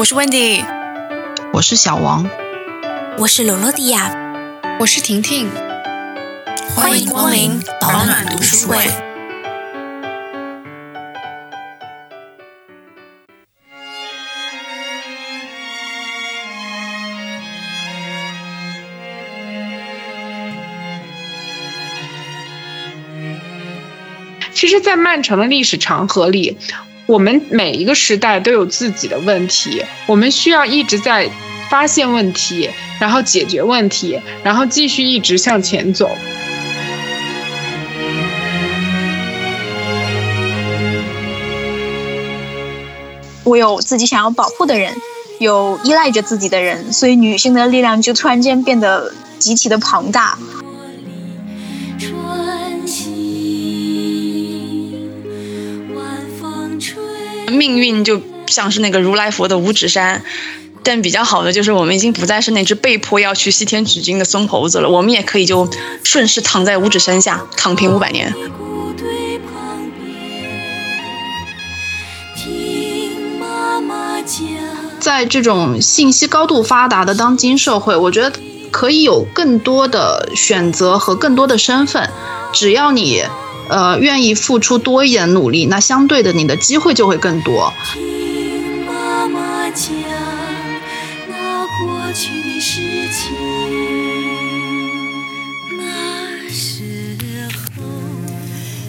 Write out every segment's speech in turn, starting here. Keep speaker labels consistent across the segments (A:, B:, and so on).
A: 我是 Wendy，
B: 我是小王，
C: 我是罗罗迪亚，
D: 我是婷婷，
A: 欢迎光临保暖读书会。
E: 其实，在漫长的历史长河里，我们每一个时代都有自己的问题，我们需要一直在发现问题，然后解决问题，然后继续一直向前走。
F: 我有自己想要保护的人，有依赖着自己的人，所以女性的力量就突然间变得极其的庞大。
B: 命运就像是那个如来佛的五指山，但比较好的就是我们已经不再是那只被迫要去西天取经的孙猴子了，我们也可以就顺势躺在五指山下躺平五百年。在这种信息高度发达的当今社会，我觉得可以有更多的选择和更多的身份，只要你。呃，愿意付出多一点努力，那相对的，你的机会就会更多。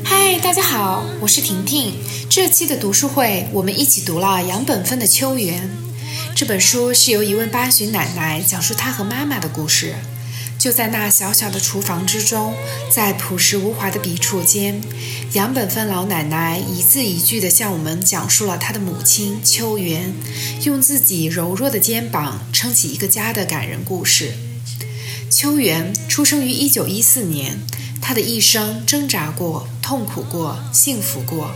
D: 嗨，大家好，我是婷婷。这期的读书会，我们一起读了杨本芬的《秋园》这本书，是由一位八旬奶奶讲述她和妈妈的故事。就在那小小的厨房之中，在朴实无华的笔触间，杨本芬老奶奶一字一句地向我们讲述了她的母亲秋园，用自己柔弱的肩膀撑起一个家的感人故事。秋园出生于1914年，她的一生挣扎过、痛苦过、幸福过。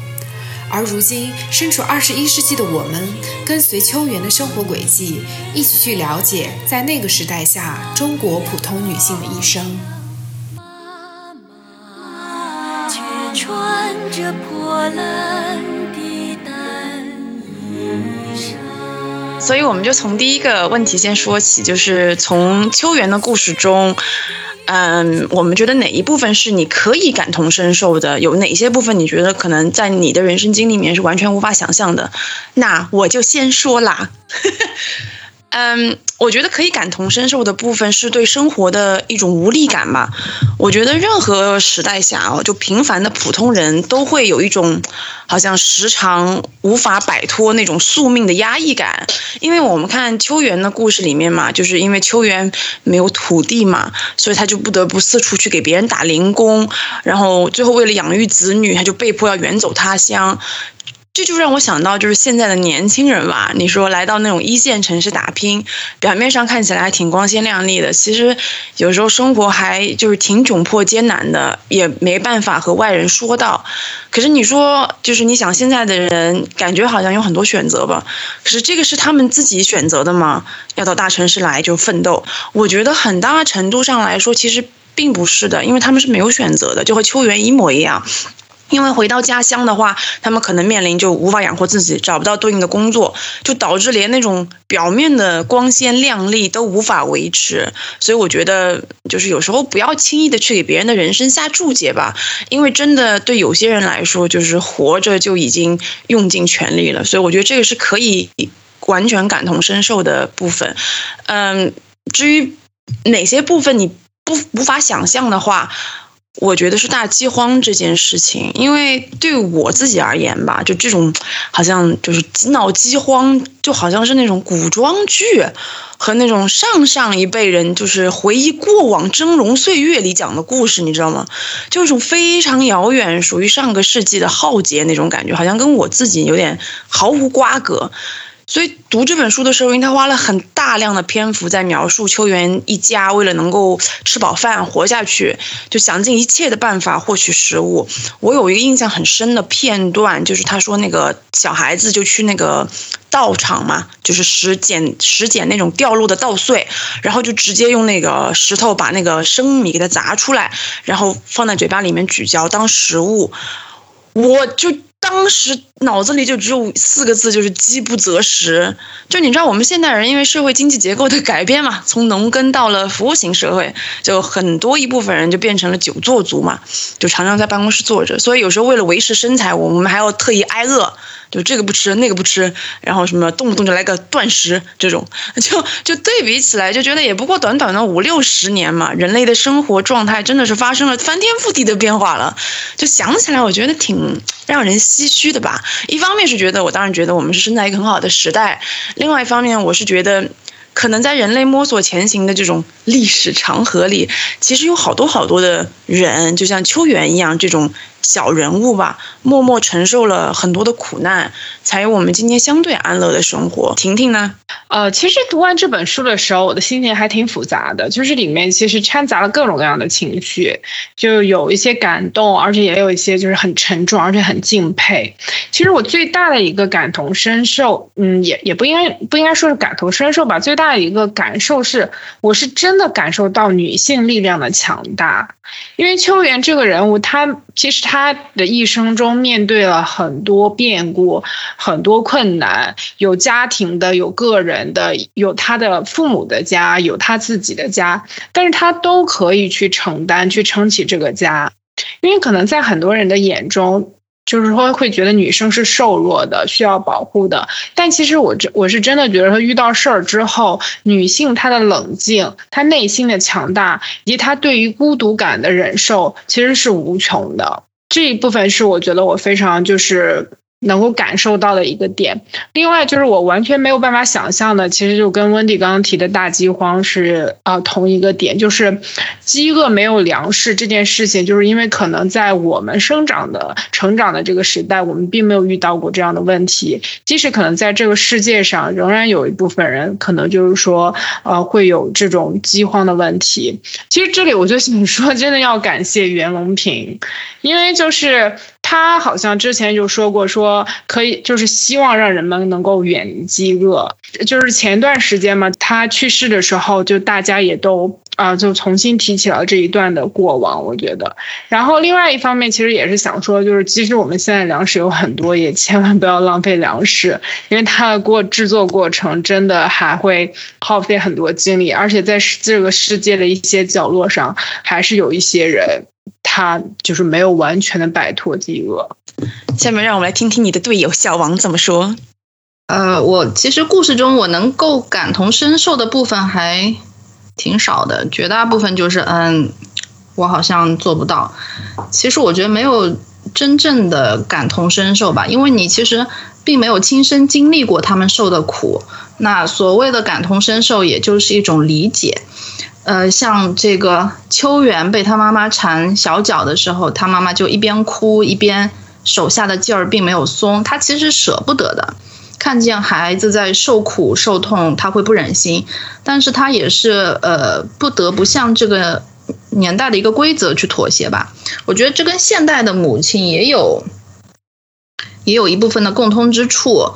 D: 而如今，身处二十一世纪的我们，跟随秋元的生活轨迹，一起去了解在那个时代下中国普通女性的一生。
B: 所以，我们就从第一个问题先说起，就是从秋元的故事中。嗯，我们觉得哪一部分是你可以感同身受的？有哪些部分你觉得可能在你的人生经历里面是完全无法想象的？那我就先说啦。嗯，我觉得可以感同身受的部分是对生活的一种无力感吧。我觉得任何时代下哦，就平凡的普通人都会有一种好像时常无法摆脱那种宿命的压抑感。因为我们看秋园的故事里面嘛，就是因为秋园没有土地嘛，所以他就不得不四处去给别人打零工，然后最后为了养育子女，他就被迫要远走他乡。这就让我想到，就是现在的年轻人吧。你说来到那种一线城市打拼，表面上看起来还挺光鲜亮丽的，其实有时候生活还就是挺窘迫艰难的，也没办法和外人说到。可是你说，就是你想现在的人，感觉好像有很多选择吧？可是这个是他们自己选择的吗？要到大城市来就奋斗？我觉得很大程度上来说，其实并不是的，因为他们是没有选择的，就和秋园一模一样。因为回到家乡的话，他们可能面临就无法养活自己，找不到对应的工作，就导致连那种表面的光鲜亮丽都无法维持。所以我觉得，就是有时候不要轻易的去给别人的人生下注解吧，因为真的对有些人来说，就是活着就已经用尽全力了。所以我觉得这个是可以完全感同身受的部分。嗯，至于哪些部分你不无法想象的话。我觉得是大饥荒这件事情，因为对我自己而言吧，就这种好像就是闹饥荒，就好像是那种古装剧和那种上上一辈人就是回忆过往峥嵘岁月里讲的故事，你知道吗？就一种非常遥远，属于上个世纪的浩劫那种感觉，好像跟我自己有点毫无瓜葛。所以读这本书的时候，因为他花了很大量的篇幅在描述秋园一家为了能够吃饱饭活下去，就想尽一切的办法获取食物。我有一个印象很深的片段，就是他说那个小孩子就去那个稻场嘛，就是拾捡拾捡那种掉落的稻穗，然后就直接用那个石头把那个生米给它砸出来，然后放在嘴巴里面咀嚼当食物。我就。当时脑子里就只有四个字，就是饥不择食。就你知道，我们现代人因为社会经济结构的改变嘛，从农耕到了服务型社会，就很多一部分人就变成了久坐族嘛，就常常在办公室坐着。所以有时候为了维持身材，我们还要特意挨饿，就这个不吃那个不吃，然后什么动不动就来个断食这种，就就对比起来，就觉得也不过短短的五六十年嘛，人类的生活状态真的是发生了翻天覆地的变化了。就想起来，我觉得挺让人唏嘘的吧。一方面是觉得，我当然觉得我们是生在一个很好的时代；另外一方面，我是觉得，可能在人类摸索前行的这种历史长河里，其实有好多好多的人，就像秋元一样这种。小人物吧，默默承受了很多的苦难，才有我们今天相对安乐的生活。婷婷呢？
E: 呃，其实读完这本书的时候，我的心情还挺复杂的，就是里面其实掺杂了各种各样的情绪，就有一些感动，而且也有一些就是很沉重，而且很敬佩。其实我最大的一个感同身受，嗯，也也不应该不应该说是感同身受吧，最大的一个感受是，我是真的感受到女性力量的强大。因为秋元这个人物，他其实他的一生中面对了很多变故、很多困难，有家庭的，有个人的，有他的父母的家，有他自己的家，但是他都可以去承担、去撑起这个家，因为可能在很多人的眼中。就是说，会觉得女生是瘦弱的，需要保护的。但其实我真我是真的觉得，说遇到事儿之后，女性她的冷静、她内心的强大，以及她对于孤独感的忍受，其实是无穷的。这一部分是我觉得我非常就是。能够感受到的一个点，另外就是我完全没有办法想象的，其实就跟温迪刚刚提的大饥荒是啊同一个点，就是饥饿没有粮食这件事情，就是因为可能在我们生长的成长的这个时代，我们并没有遇到过这样的问题，即使可能在这个世界上仍然有一部分人可能就是说呃会有这种饥荒的问题。其实这里我就想说，真的要感谢袁隆平，因为就是。他好像之前就说过，说可以就是希望让人们能够远离饥饿。就是前段时间嘛，他去世的时候，就大家也都啊，就重新提起了这一段的过往。我觉得，然后另外一方面，其实也是想说，就是即使我们现在粮食有很多，也千万不要浪费粮食，因为它的过制作过程真的还会耗费很多精力，而且在这个世界的一些角落上，还是有一些人。他就是没有完全的摆脱饥饿。
B: 下面让我们来听听你的队友小王怎么说。
G: 呃，我其实故事中我能够感同身受的部分还挺少的，绝大部分就是嗯，我好像做不到。其实我觉得没有真正的感同身受吧，因为你其实并没有亲身经历过他们受的苦。那所谓的感同身受，也就是一种理解。呃，像这个秋元被他妈妈缠小脚的时候，他妈妈就一边哭一边手下的劲儿并没有松，他其实舍不得的。看见孩子在受苦受痛，他会不忍心，但是他也是呃不得不向这个年代的一个规则去妥协吧。我觉得这跟现代的母亲也有也有一部分的共通之处。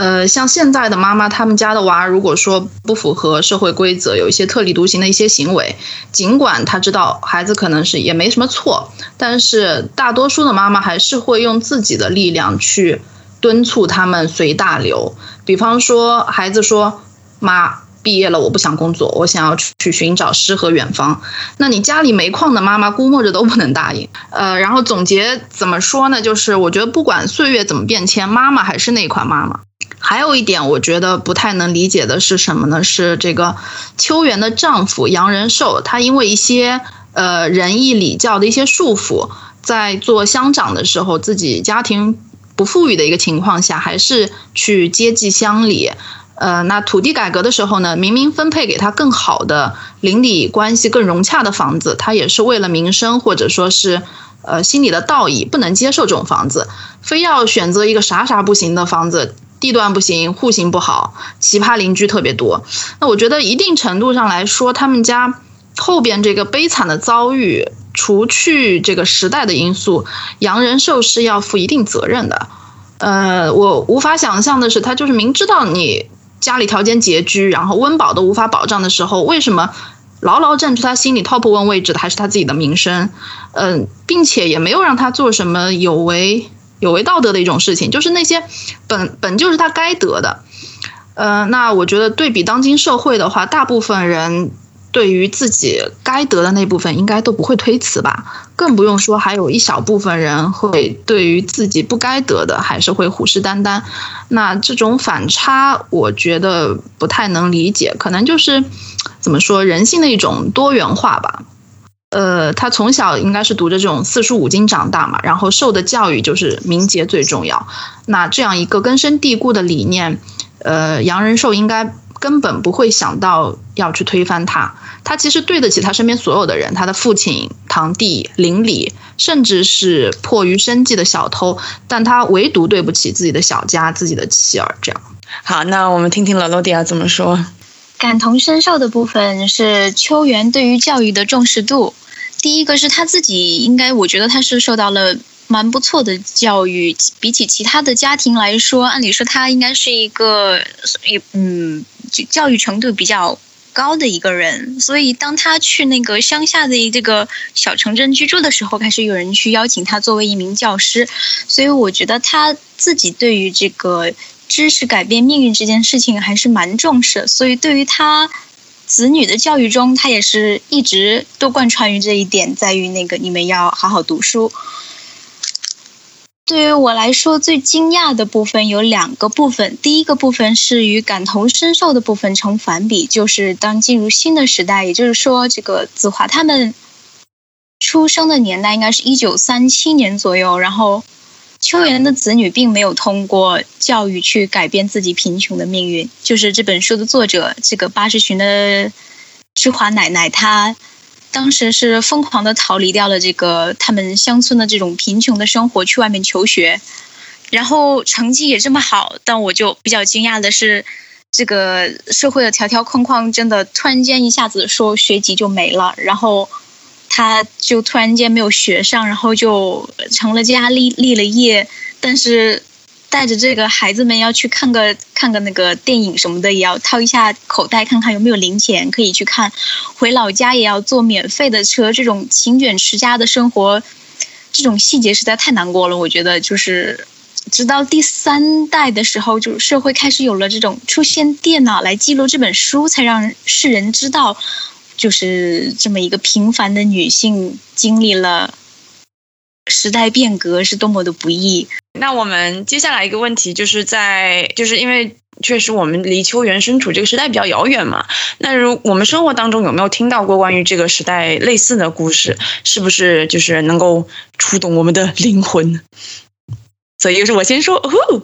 G: 呃，像现在的妈妈，他们家的娃，如果说不符合社会规则，有一些特立独行的一些行为，尽管他知道孩子可能是也没什么错，但是大多数的妈妈还是会用自己的力量去敦促他们随大流。比方说，孩子说：“妈，毕业了，我不想工作，我想要去寻找诗和远方。”那你家里煤矿的妈妈估摸着都不能答应。呃，然后总结怎么说呢？就是我觉得不管岁月怎么变迁，妈妈还是那款妈妈。还有一点，我觉得不太能理解的是什么呢？是这个秋元的丈夫杨仁寿，他因为一些呃仁义礼教的一些束缚，在做乡长的时候，自己家庭不富裕的一个情况下，还是去接济乡里。呃，那土地改革的时候呢，明明分配给他更好的邻里关系更融洽的房子，他也是为了民生或者说是呃心里的道义，不能接受这种房子，非要选择一个啥啥不行的房子。地段不行，户型不好，奇葩邻居特别多。那我觉得一定程度上来说，他们家后边这个悲惨的遭遇，除去这个时代的因素，洋人寿是要负一定责任的。呃，我无法想象的是，他就是明知道你家里条件拮据，然后温饱都无法保障的时候，为什么牢牢占据他心里 top one 位置的还是他自己的名声？嗯，并且也没有让他做什么有违。有违道德的一种事情，就是那些本本就是他该得的。呃，那我觉得对比当今社会的话，大部分人对于自己该得的那部分应该都不会推辞吧，更不用说还有一小部分人会对于自己不该得的还是会虎视眈眈。那这种反差，我觉得不太能理解，可能就是怎么说人性的一种多元化吧。呃，他从小应该是读着这种四书五经长大嘛，然后受的教育就是名节最重要。那这样一个根深蒂固的理念。呃，杨仁寿应该根本不会想到要去推翻他，他其实对得起他身边所有的人，他的父亲、堂弟、邻里，甚至是迫于生计的小偷，但他唯独对不起自己的小家、自己的妻儿。这样，
B: 好，那我们听听老罗迪亚怎么说。
F: 感同身受的部分是秋元对于教育的重视度，第一个是他自己，应该我觉得他是受到了。蛮不错的教育，比起其他的家庭来说，按理说他应该是一个，也嗯，教育程度比较高的一个人。所以当他去那个乡下的这个小城镇居住的时候，开始有人去邀请他作为一名教师。所以我觉得他自己对于这个知识改变命运这件事情还是蛮重视。所以对于他子女的教育中，他也是一直都贯穿于这一点，在于那个你们要好好读书。对于我来说，最惊讶的部分有两个部分。第一个部分是与感同身受的部分成反比，就是当进入新的时代，也就是说，这个子华他们出生的年代应该是一九三七年左右。然后，秋元的子女并没有通过教育去改变自己贫穷的命运。就是这本书的作者，这个八十旬的芝华奶奶，她。当时是疯狂的逃离掉了这个他们乡村的这种贫穷的生活，去外面求学，然后成绩也这么好。但我就比较惊讶的是，这个社会的条条框框真的突然间一下子说学籍就没了，然后他就突然间没有学上，然后就成了家立立了业，但是。带着这个孩子们要去看个看个那个电影什么的，也要掏一下口袋看看有没有零钱可以去看。回老家也要坐免费的车，这种勤俭持家的生活，这种细节实在太难过了。我觉得就是，直到第三代的时候，就社会开始有了这种出现电脑来记录这本书，才让世人知道，就是这么一个平凡的女性经历了时代变革是多么的不易。
B: 那我们接下来一个问题，就是在就是因为确实我们离秋元身处这个时代比较遥远嘛。那如我们生活当中有没有听到过关于这个时代类似的故事？是不是就是能够触动我们的灵魂？所以就是我先说哦，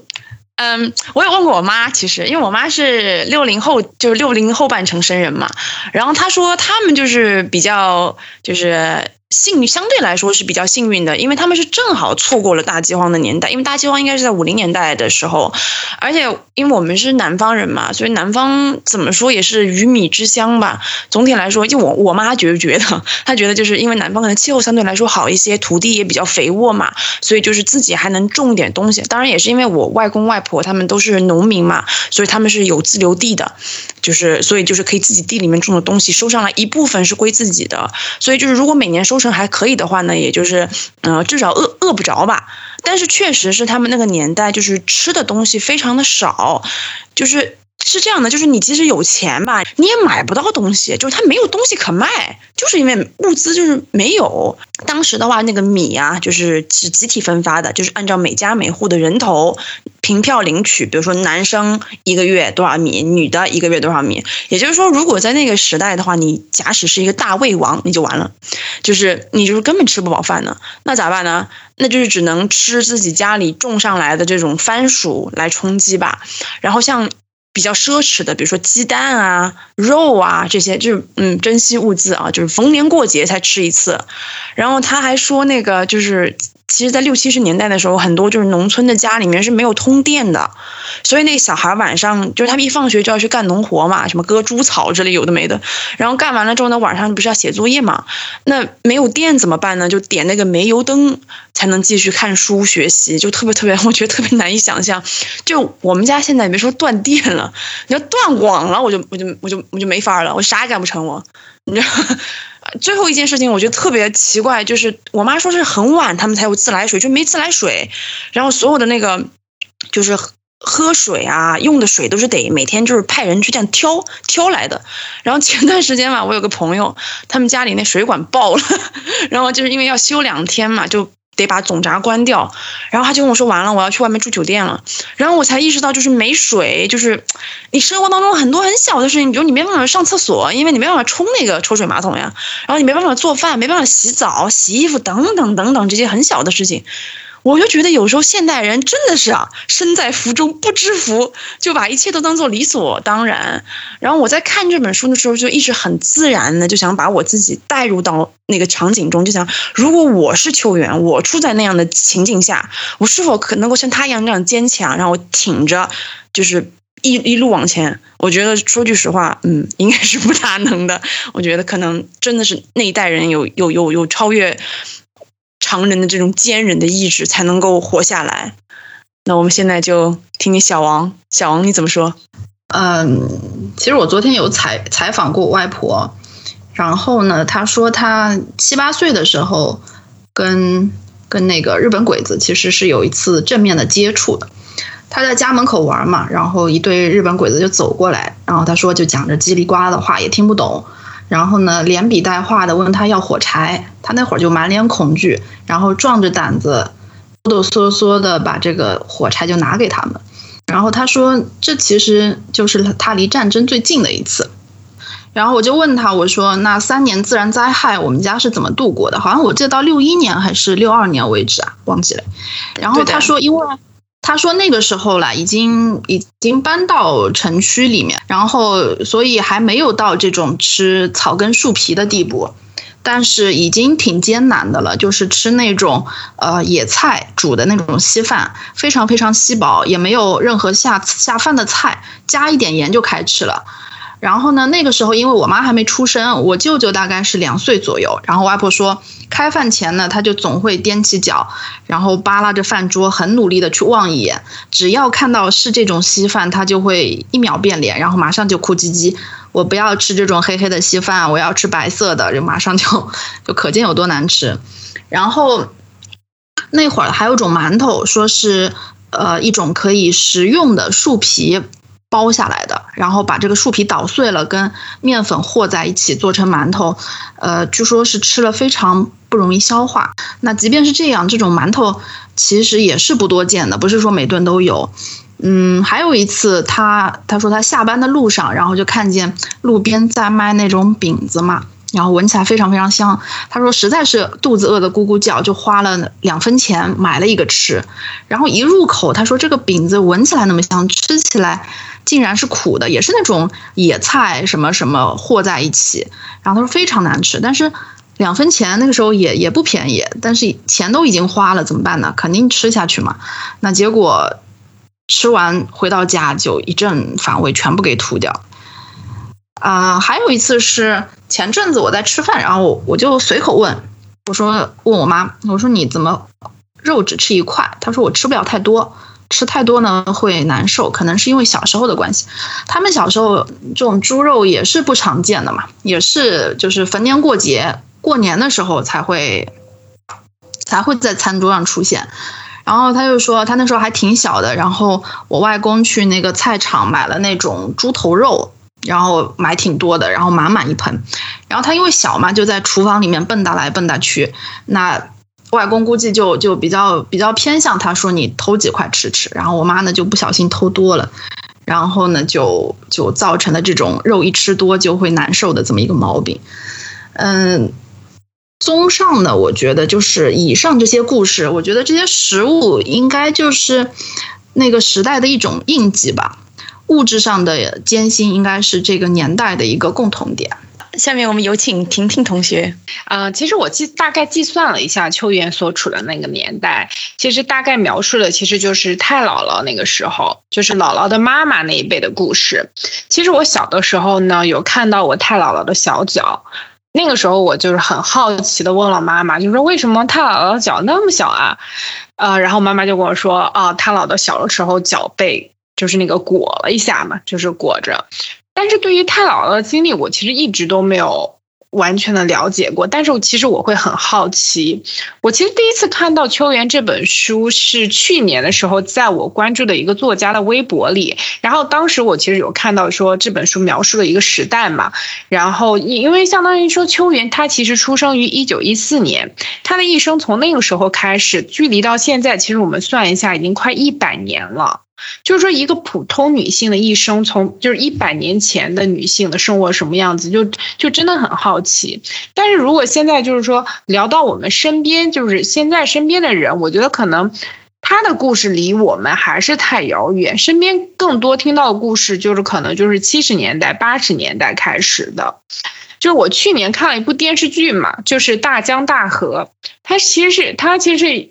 B: 嗯，我也问过我妈，其实因为我妈是六零后，就是六零后半程生人嘛。然后她说他们就是比较就是。幸相对来说是比较幸运的，因为他们是正好错过了大饥荒的年代，因为大饥荒应该是在五零年代的时候，而且因为我们是南方人嘛，所以南方怎么说也是鱼米之乡吧。总体来说，就我我妈觉觉得，她觉得就是因为南方可能气候相对来说好一些，土地也比较肥沃嘛，所以就是自己还能种点东西。当然也是因为我外公外婆他们都是农民嘛，所以他们是有自留地的，就是所以就是可以自己地里面种的东西收上来一部分是归自己的，所以就是如果每年收。收成还可以的话呢，也就是，嗯，至少饿饿不着吧。但是确实是他们那个年代，就是吃的东西非常的少，就是是这样的，就是你即使有钱吧，你也买不到东西，就是他没有东西可卖，就是因为物资就是没有。当时的话，那个米啊，就是是集体分发的，就是按照每家每户的人头。凭票领取，比如说男生一个月多少米，女的一个月多少米。也就是说，如果在那个时代的话，你假使是一个大胃王，你就完了，就是你就是根本吃不饱饭呢。那咋办呢？那就是只能吃自己家里种上来的这种番薯来充饥吧。然后像比较奢侈的，比如说鸡蛋啊、肉啊这些，就是嗯珍稀物资啊，就是逢年过节才吃一次。然后他还说那个就是。其实，在六七十年代的时候，很多就是农村的家里面是没有通电的，所以那小孩晚上就是他们一放学就要去干农活嘛，什么割猪草之类有的没的，然后干完了之后呢，晚上不是要写作业嘛？那没有电怎么办呢？就点那个煤油灯，才能继续看书学习，就特别特别，我觉得特别难以想象。就我们家现在别说断电了，你要断网了，我就我就我就我就没法了，我啥也干不成我。你知道，最后一件事情我觉得特别奇怪，就是我妈说是很晚他们才有自来水，就没自来水，然后所有的那个就是。喝水啊，用的水都是得每天就是派人去这样挑挑来的。然后前段时间嘛，我有个朋友，他们家里那水管爆了，然后就是因为要修两天嘛，就得把总闸关掉。然后他就跟我说，完了，我要去外面住酒店了。然后我才意识到，就是没水，就是你生活当中很多很小的事情，比如你没办法上厕所，因为你没办法冲那个抽水马桶呀。然后你没办法做饭，没办法洗澡、洗衣服等等等等这些很小的事情。我就觉得有时候现代人真的是啊，身在福中不知福，就把一切都当做理所当然。然后我在看这本书的时候，就一直很自然的就想把我自己带入到那个场景中，就想如果我是秋元，我处在那样的情境下，我是否可能够像他一样这样坚强，然后挺着，就是一一路往前。我觉得说句实话，嗯，应该是不大能的。我觉得可能真的是那一代人有有有有超越。常人的这种坚韧的意志才能够活下来。那我们现在就听听小王，小王你怎么说？
G: 嗯，其实我昨天有采采访过我外婆，然后呢，她说她七八岁的时候跟跟那个日本鬼子其实是有一次正面的接触的。她在家门口玩嘛，然后一对日本鬼子就走过来，然后她说就讲着叽里呱啦的话，也听不懂。然后呢，连笔带画的问他要火柴，他那会儿就满脸恐惧，然后壮着胆子，哆哆嗦嗦的把这个火柴就拿给他们。然后他说，这其实就是他离战争最近的一次。然后我就问他，我说那三年自然灾害，我们家是怎么度过的？好像我记得到六一年还是六二年为止啊，忘记了。然后他说，因为。他说那个时候了，已经已经搬到城区里面，然后所以还没有到这种吃草根树皮的地步，但是已经挺艰难的了，就是吃那种呃野菜煮的那种稀饭，非常非常稀薄，也没有任何下下饭的菜，加一点盐就开吃了。然后呢，那个时候因为我妈还没出生，我舅舅大概是两岁左右。然后外婆说，开饭前呢，他就总会踮起脚，然后扒拉着饭桌，很努力的去望一眼。只要看到是这种稀饭，他就会一秒变脸，然后马上就哭唧唧：“我不要吃这种黑黑的稀饭，我要吃白色的。”就马上就 就可见有多难吃。然后那会儿还有种馒头，说是呃一种可以食用的树皮。包下来的，然后把这个树皮捣碎了，跟面粉和在一起做成馒头，呃，据说是吃了非常不容易消化。那即便是这样，这种馒头其实也是不多见的，不是说每顿都有。嗯，还有一次，他他说他下班的路上，然后就看见路边在卖那种饼子嘛。然后闻起来非常非常香，他说实在是肚子饿得咕咕叫，就花了两分钱买了一个吃。然后一入口，他说这个饼子闻起来那么香，吃起来竟然是苦的，也是那种野菜什么什么和在一起。然后他说非常难吃，但是两分钱那个时候也也不便宜，但是钱都已经花了，怎么办呢？肯定吃下去嘛。那结果吃完回到家就一阵反胃，全部给吐掉。啊，还有一次是前阵子我在吃饭，然后我就随口问，我说问我妈，我说你怎么肉只吃一块？她说我吃不了太多，吃太多呢会难受，可能是因为小时候的关系。他们小时候这种猪肉也是不常见的嘛，也是就是逢年过节、过年的时候才会才会在餐桌上出现。然后他就说他那时候还挺小的，然后我外公去那个菜场买了那种猪头肉。然后买挺多的，然后满满一盆，然后他因为小嘛，就在厨房里面蹦跶来蹦跶去。那外公估计就就比较比较偏向他说你偷几块吃吃，然后我妈呢就不小心偷多了，然后呢就就造成了这种肉一吃多就会难受的这么一个毛病。嗯，综上呢，我觉得就是以上这些故事，我觉得这些食物应该就是那个时代的一种印记吧。物质上的艰辛应该是这个年代的一个共同点。
B: 下面我们有请婷婷同学。
E: 啊，其实我计大概计算了一下秋元所处的那个年代，其实大概描述的其实就是太姥姥那个时候，就是姥姥的妈妈那一辈的故事。其实我小的时候呢，有看到我太姥姥的小脚。那个时候我就是很好奇的问了妈妈，就说为什么太姥姥脚那么小啊？呃，然后妈妈就跟我说，啊，太姥姥小的时候脚被就是那个裹了一下嘛，就是裹着。但是对于太姥姥的经历，我其实一直都没有。完全的了解过，但是我其实我会很好奇。我其实第一次看到《秋园》这本书是去年的时候，在我关注的一个作家的微博里。然后当时我其实有看到说这本书描述了一个时代嘛。然后因为相当于说秋园他其实出生于一九一四年，他的一生从那个时候开始，距离到现在，其实我们算一下，已经快一百年了。就是说，一个普通女性的一生，从就是一百年前的女性的生活什么样子，就就真的很好奇。但是如果现在就是说聊到我们身边，就是现在身边的人，我觉得可能他的故事离我们还是太遥远。身边更多听到的故事，就是可能就是七十年代、八十年代开始的。就是我去年看了一部电视剧嘛，就是《大江大河》，它其实是它其实。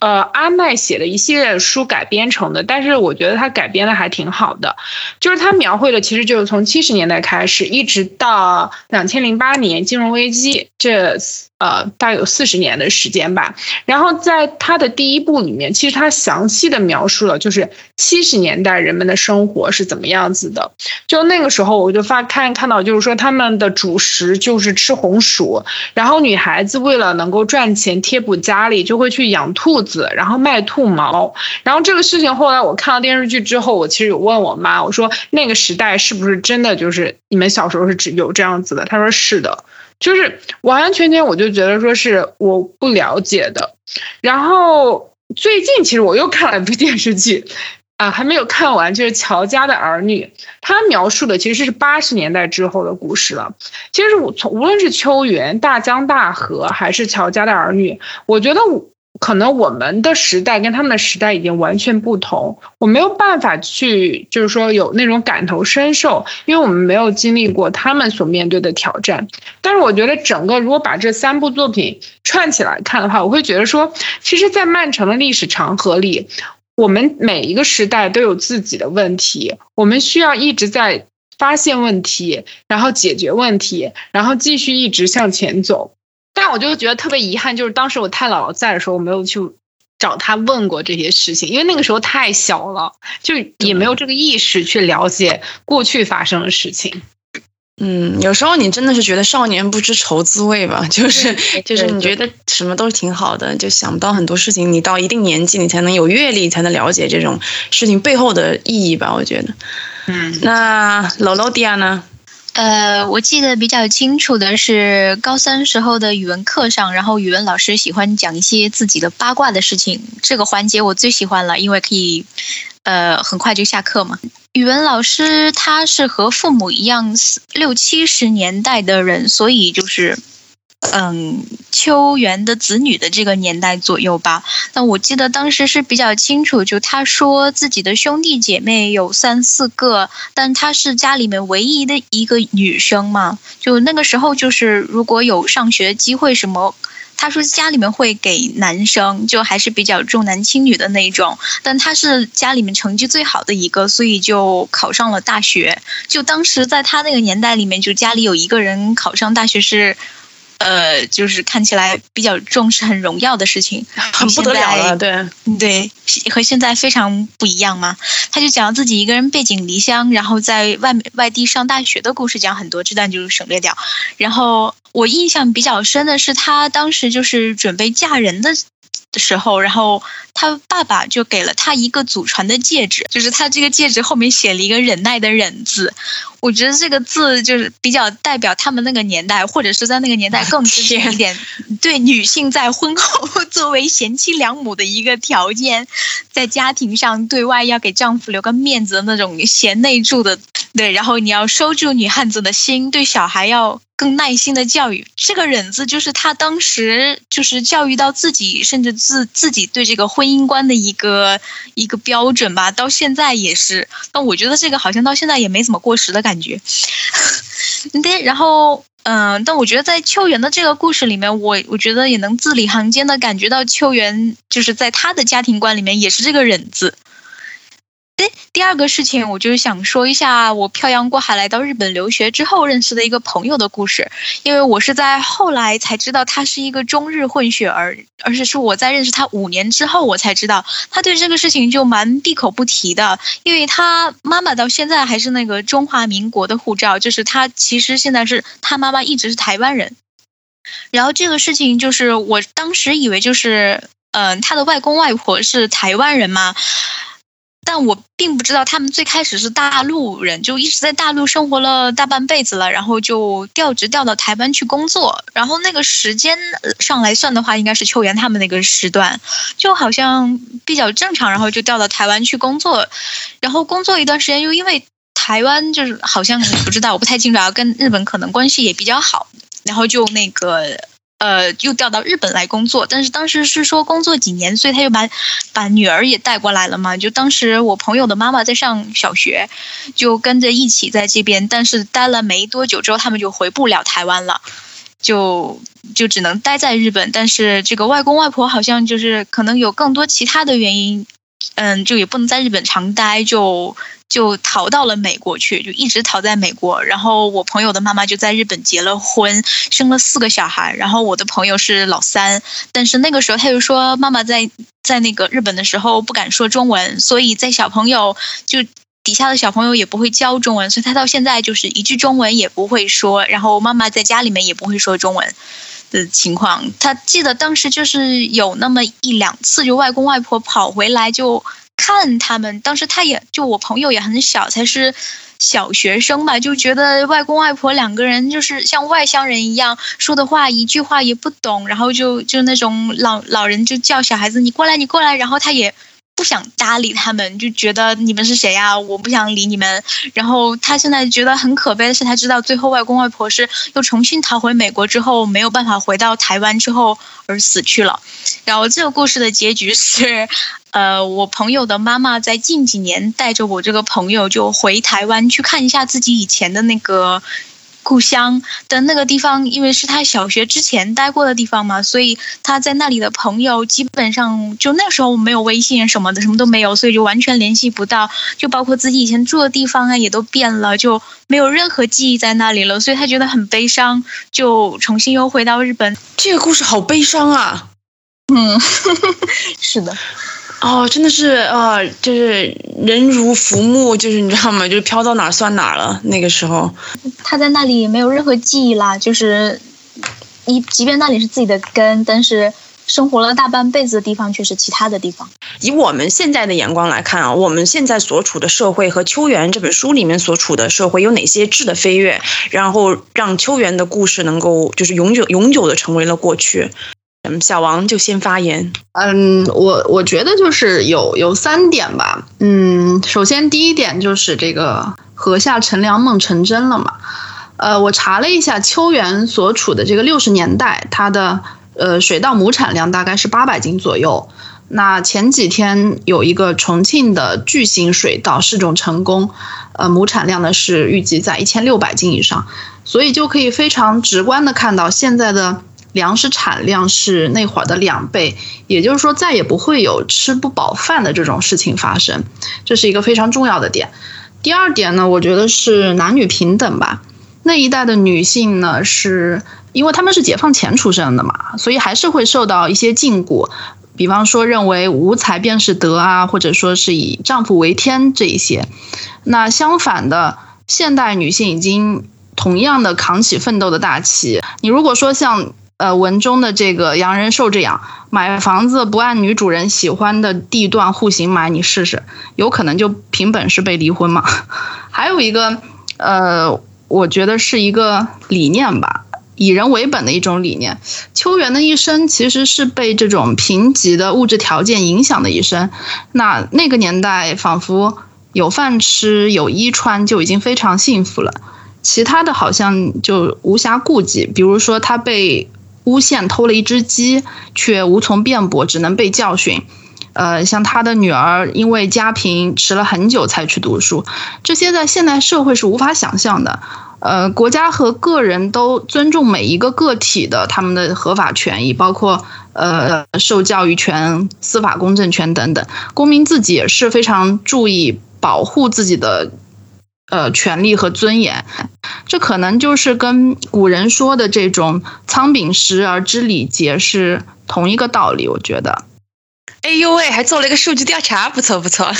E: 呃，阿麦写的一系列书改编成的，但是我觉得他改编的还挺好的，就是他描绘的其实就是从七十年代开始，一直到两千零八年金融危机这。呃，大概有四十年的时间吧。然后在他的第一部里面，其实他详细的描述了，就是七十年代人们的生活是怎么样子的。就那个时候，我就发看看到，就是说他们的主食就是吃红薯，然后女孩子为了能够赚钱贴补家里，就会去养兔子，然后卖兔毛。然后这个事情后来我看到电视剧之后，我其实有问我妈，我说那个时代是不是真的就是你们小时候是只有这样子的？她说是的。就是完完全全，我就觉得说是我不了解的。然后最近其实我又看了一部电视剧，啊，还没有看完，就是《乔家的儿女》，它描述的其实是八十年代之后的故事了。其实我从无论是秋园、大江大河，还是《乔家的儿女》，我觉得我。可能我们的时代跟他们的时代已经完全不同，我没有办法去，就是说有那种感同身受，因为我们没有经历过他们所面对的挑战。但是我觉得整个如果把这三部作品串起来看的话，我会觉得说，其实，在漫长的历史长河里，我们每一个时代都有自己的问题，我们需要一直在发现问题，然后解决问题，然后继续一直向前走。但我就觉得特别遗憾，就是当时我太姥姥在的时候，我没有去找她问过这些事情，因为那个时候太小了，就也没有这个意识去了解过去发生的事情。
B: 嗯，有时候你真的是觉得少年不知愁滋味吧？就是 就是你觉得什么都挺好的，就想不到很多事情。你到一定年纪，你才能有阅历，才能了解这种事情背后的意义吧？我觉得。嗯，那姥姥迪亚呢？
F: 呃，我记得比较清楚的是高三时候的语文课上，然后语文老师喜欢讲一些自己的八卦的事情，这个环节我最喜欢了，因为可以，呃，很快就下课嘛。语文老师他是和父母一样六七十年代的人，所以就是。嗯，秋元的子女的这个年代左右吧。那我记得当时是比较清楚，就他说自己的兄弟姐妹有三四个，但他是家里面唯一的一个女生嘛。就那个时候，就是如果有上学机会什么，他说家里面会给男生，就还是比较重男轻女的那种。但他是家里面成绩最好的一个，所以就考上了大学。就当时在他那个年代里面，就家里有一个人考上大学是。呃，就是看起来比较重视、很荣耀的事情，
B: 很不得了了，对
F: 对，和现在非常不一样嘛。他就讲自己一个人背井离乡，然后在外外地上大学的故事，讲很多，这段就省略掉。然后我印象比较深的是，他当时就是准备嫁人的。的时候，然后他爸爸就给了他一个祖传的戒指，就是他这个戒指后面写了一个忍耐的忍字。我觉得这个字就是比较代表他们那个年代，或者是在那个年代更之前一点，对女性在婚后 作为贤妻良母的一个条件，在家庭上对外要给丈夫留个面子的那种贤内助的。对，然后你要收住女汉子的心，对小孩要更耐心的教育。这个忍字就是他当时就是教育到自己，甚至自自己对这个婚姻观的一个一个标准吧。到现在也是，但我觉得这个好像到现在也没怎么过时的感觉。感觉 对，然后嗯，但我觉得在秋元的这个故事里面，我我觉得也能字里行间的感觉到秋元就是在他的家庭观里面也是这个忍字。对，第二个事情，我就是想说一下我漂洋过海来到日本留学之后认识的一个朋友的故事。因为我是在后来才知道他是一个中日混血儿，而且是我在认识他五年之后我才知道，他对这个事情就蛮闭口不提的。因为他妈妈到现在还是那个中华民国的护照，就是他其实现在是他妈妈一直是台湾人。然后这个事情就是我当时以为就是，嗯，他的外公外婆是台湾人嘛。但我并不知道他们最开始是大陆人，就一直在大陆生活了大半辈子了，然后就调职调到台湾去工作。然后那个时间上来算的话，应该是秋元他们那个时段，就好像比较正常。然后就调到台湾去工作，然后工作一段时间，又因为台湾就是好像不知道，我不太清楚啊，跟日本可能关系也比较好，然后就那个。呃，又调到日本来工作，但是当时是说工作几年，所以他就把把女儿也带过来了嘛。就当时我朋友的妈妈在上小学，就跟着一起在这边，但是待了没多久之后，他们就回不了台湾了，就就只能待在日本。但是这个外公外婆好像就是可能有更多其他的原因，嗯，就也不能在日本常待，就。就逃到了美国去，就一直逃在美国。然后我朋友的妈妈就在日本结了婚，生了四个小孩。然后我的朋友是老三，但是那个时候他就说，妈妈在在那个日本的时候不敢说中文，所以在小朋友就底下的小朋友也不会教中文，所以他到现在就是一句中文也不会说。然后妈妈在家里面也不会说中文的情况，他记得当时就是有那么一两次，就外公外婆跑回来就。看他们，当时他也就我朋友也很小，才是小学生吧，就觉得外公外婆两个人就是像外乡人一样，说的话一句话也不懂，然后就就那种老老人就叫小孩子你过来你过来，然后他也。不想搭理他们，就觉得你们是谁呀？我不想理你们。然后他现在觉得很可悲的是，他知道最后外公外婆是又重新逃回美国之后，没有办法回到台湾之后而死去了。然后这个故事的结局是，呃，我朋友的妈妈在近几年带着我这个朋友就回台湾去看一下自己以前的那个。故乡的那个地方，因为是他小学之前待过的地方嘛，所以他在那里的朋友基本上就那时候没有微信什么的，什么都没有，所以就完全联系不到，就包括自己以前住的地方啊，也都变了，就没有任何记忆在那里了，所以他觉得很悲伤，就重新又回到日本。
B: 这个故事好悲伤啊！
F: 嗯，是的。
B: 哦，真的是啊，就是人如浮木，就是你知道吗？就是飘到哪儿算哪儿了。那个时候，
F: 他在那里没有任何记忆啦，就是你，即便那里是自己的根，但是生活了大半辈子的地方却是其他的地方。
B: 以我们现在的眼光来看啊，我们现在所处的社会和秋园这本书里面所处的社会有哪些质的飞跃，然后让秋园的故事能够就是永久永久的成为了过去。嗯，小王就先发言。
G: 嗯，我我觉得就是有有三点吧。嗯，首先第一点就是这个河下乘凉梦成真了嘛。呃，我查了一下秋园所处的这个六十年代，它的呃水稻亩产量大概是八百斤左右。那前几天有一个重庆的巨型水稻试种成功，呃，亩产量呢是预计在一千六百斤以上，所以就可以非常直观的看到现在的。粮食产量是那会儿的两倍，也就是说再也不会有吃不饱饭的这种事情发生，这是一个非常重要的点。第二点呢，我觉得是男女平等吧。那一代的女性呢，是因为她们是解放前出生的嘛，所以还是会受到一些禁锢，比方说认为无才便是德啊，或者说是以丈夫为天这一些。那相反的，现代女性已经同样的扛起奋斗的大旗。你如果说像。呃，文中的这个洋人受这样买房子不按女主人喜欢的地段户型买，你试试，有可能就凭本事被离婚嘛。还有一个，呃，我觉得是一个理念吧，以人为本的一种理念。秋元的一生其实是被这种贫瘠的物质条件影响的一生。那那个年代仿佛有饭吃有衣穿就已经非常幸福了，其他的好像就无暇顾及。比如说他被。诬陷偷了一只鸡，却无从辩驳，只能被教训。呃，像他的女儿因为家贫，迟了很久才去读书，这些在现代社会是无法想象的。呃，国家和个人都尊重每一个个体的他们的合法权益，包括呃受教育权、司法公正权等等。公民自己也是非常注意保护自己的呃权利和尊严。这可能就是跟古人说的这种“仓廪实而知礼节”是同一个道理，我觉得。
B: 哎呦喂，还做了一个数据调查，不错不错。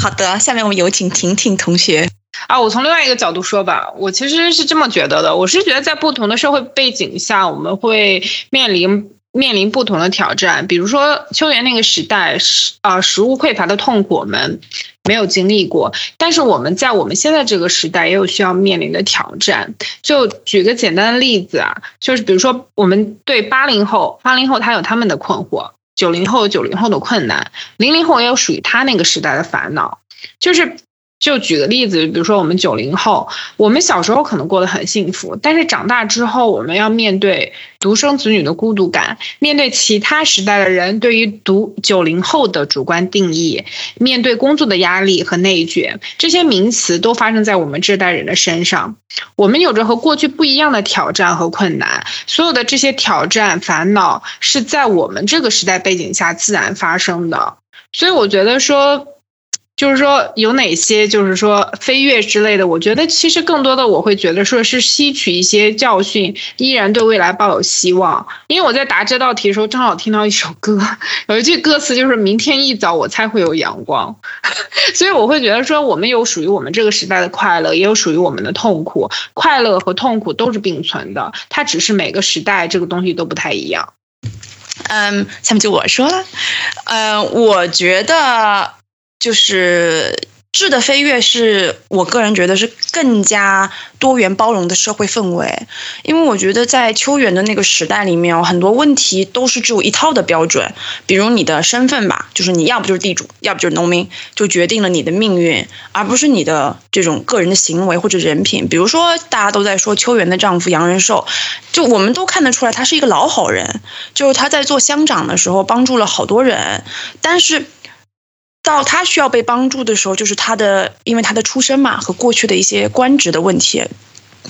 B: 好的，下面我们有请婷婷同学。
E: 啊，我从另外一个角度说吧，我其实是这么觉得的。我是觉得在不同的社会背景下，我们会面临面临不同的挑战。比如说秋园那个时代，食啊食物匮乏的痛苦，我们没有经历过。但是我们在我们现在这个时代，也有需要面临的挑战。就举个简单的例子啊，就是比如说我们对八零后，八零后他有他们的困惑，九零后九零后的困难，零零后也有属于他那个时代的烦恼，就是。就举个例子，比如说我们九零后，我们小时候可能过得很幸福，但是长大之后，我们要面对独生子女的孤独感，面对其他时代的人对于独九零后的主观定义，面对工作的压力和内卷，这些名词都发生在我们这代人的身上。我们有着和过去不一样的挑战和困难，所有的这些挑战烦恼是在我们这个时代背景下自然发生的。所以我觉得说。就是说有哪些，就是说飞跃之类的，我觉得其实更多的我会觉得说是吸取一些教训，依然对未来抱有希望。因为我在答这道题的时候，正好听到一首歌，有一句歌词就是“明天一早我才会有阳光”，所以我会觉得说我们有属于我们这个时代的快乐，也有属于我们的痛苦，快乐和痛苦都是并存的，它只是每个时代这个东西都不太一样。
B: 嗯，下面就我说了，嗯，我觉得。就是质的飞跃，是我个人觉得是更加多元包容的社会氛围。因为我觉得在秋园的那个时代里面，很多问题都是只有一套的标准。比如你的身份吧，就是你要不就是地主，要不就是农民，就决定了你的命运，而不是你的这种个人的行为或者人品。比如说，大家都在说秋园的丈夫杨仁寿，就我们都看得出来他是一个老好人，就是他在做乡长的时候帮助了好多人，但是。到他需要被帮助的时候，就是他的，因为他的出身嘛和过去的一些官职的问题，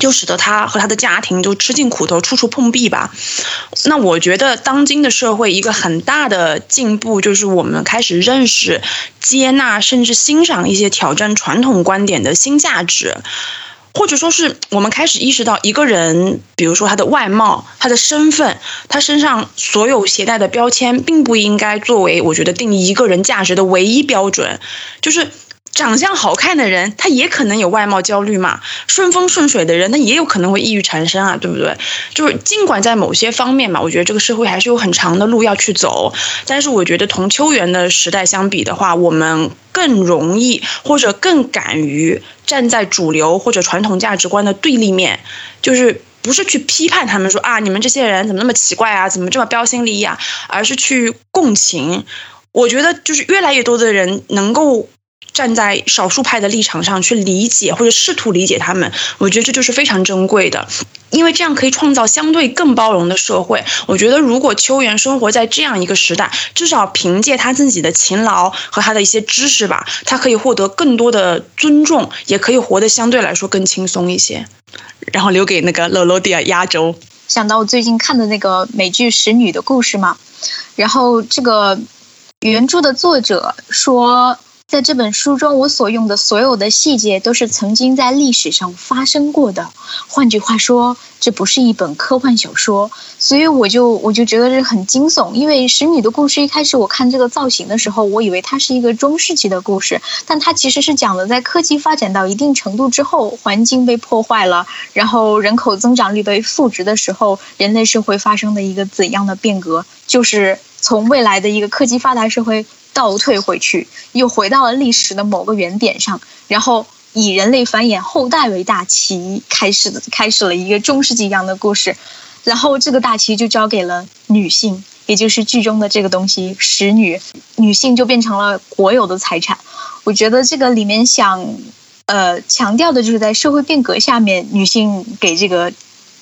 B: 就使得他和他的家庭就吃尽苦头，处处碰壁吧。那我觉得当今的社会一个很大的进步，就是我们开始认识、接纳甚至欣赏一些挑战传统观点的新价值。或者说是我们开始意识到，一个人，比如说他的外貌、他的身份、他身上所有携带的标签，并不应该作为我觉得定义一个人价值的唯一标准，就是。长相好看的人，他也可能有外貌焦虑嘛。顺风顺水的人，他也有可能会抑郁缠身啊，对不对？就是尽管在某些方面嘛，我觉得这个社会还是有很长的路要去走。但是我觉得同秋园的时代相比的话，我们更容易或者更敢于站在主流或者传统价值观的对立面，就是不是去批判他们说啊，你们这些人怎么那么奇怪啊，怎么这么标新立异啊，而是去共情。我觉得就是越来越多的人能够。站在少数派的立场上去理解或者试图理解他们，我觉得这就是非常珍贵的，因为这样可以创造相对更包容的社会。我觉得如果秋元生活在这样一个时代，至少凭借他自己的勤劳和他的一些知识吧，他可以获得更多的尊重，也可以活得相对来说更轻松一些。然后留给那个罗罗迪亚压轴。
F: 想到我最近看的那个美剧《使女的故事》嘛，然后这个原著的作者说。在这本书中，我所用的所有的细节都是曾经在历史上发生过的。换句话说，这不是一本科幻小说，所以我就我就觉得这很惊悚。因为使女的故事一开始我看这个造型的时候，我以为它是一个中世纪的故事，但它其实是讲的在科技发展到一定程度之后，环境被破坏了，然后人口增长率被负值的时候，人类社会发生的一个怎样的变革，就是从未来的一个科技发达社会。倒退回去，又回到了历史的某个原点上，然后以人类繁衍后代为大旗，开始的开始了一个中世纪一样的故事，然后这个大旗就交给了女性，也就是剧中的这个东西——使女，女性就变成了国有的财产。我觉得这个里面想，呃，强调的就是在社会变革下面，女性给这个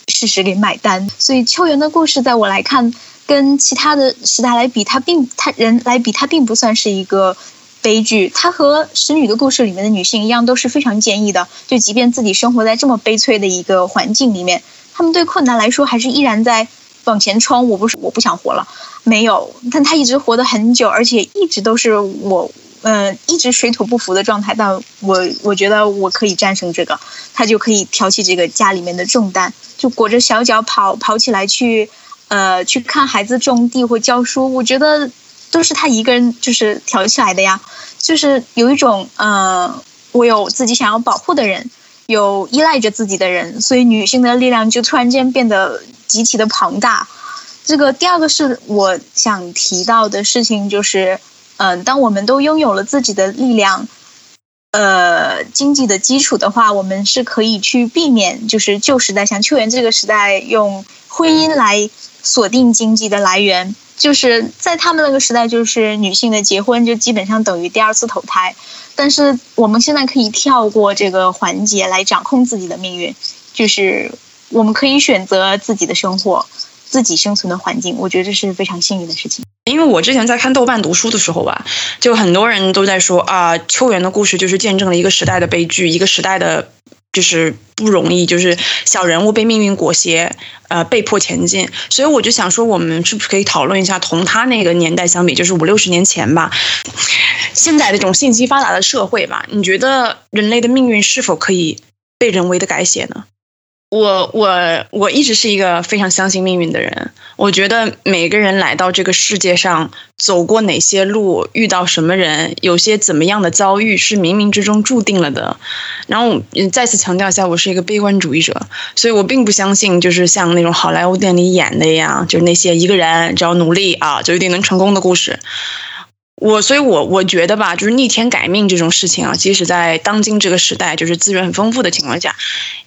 F: 事实给买单。所以秋园的故事，在我来看。跟其他的时代来比，它并他人来比，它并不算是一个悲剧。它和《使女的故事》里面的女性一样，都是非常坚毅的。就即便自己生活在这么悲催的一个环境里面，他们对困难来说，还是依然在往前冲。我不是我不想活了，没有，但她一直活得很久，而且一直都是我呃一直水土不服的状态，但我我觉得我可以战胜这个，他就可以挑起这个家里面的重担，就裹着小脚跑跑起来去，呃去看孩子种地或教书，我觉得都是他一个人就是挑起来的呀，就是有一种呃我有自己想要保护的人，有依赖着自己的人，所以女性的力量就突然间变得极其的庞大。这个第二个是我想提到的事情，就是，嗯，当我们都拥有了自己的力量，呃，经济的基础的话，我们是可以去避免，就是旧时代像秋园这个时代用婚姻来锁定经济的来源，就是在他们那个时代，就是女性的结婚就基本上等于第二次投胎，但是我们现在可以跳过这个环节来掌控自己的命运，就是我们可以选择自己的生活。自己生存的环境，我觉得这是非常幸运的事情。
B: 因为我之前在看豆瓣读书的时候吧，就很多人都在说啊，秋园的故事就是见证了一个时代的悲剧，一个时代的就是不容易，就是小人物被命运裹挟，呃，被迫前进。所以我就想说，我们是不是可以讨论一下，同他那个年代相比，就是五六十年前吧，现在这种信息发达的社会吧，你觉得人类的命运是否可以被人为的改写呢？我我我一直是一个非常相信命运的人。我觉得每个人来到这个世界上，走过哪些路，遇到什么人，有些怎么样的遭遇，是冥冥之中注定了的。然后再次强调一下，我是一个悲观主义者，所以我并不相信就是像那种好莱坞电影里演的一样，就是那些一个人只要努力啊，就一定能成功的故事。我所以，我我觉得吧，就是逆天改命这种事情啊，即使在当今这个时代，就是资源很丰富的情况下，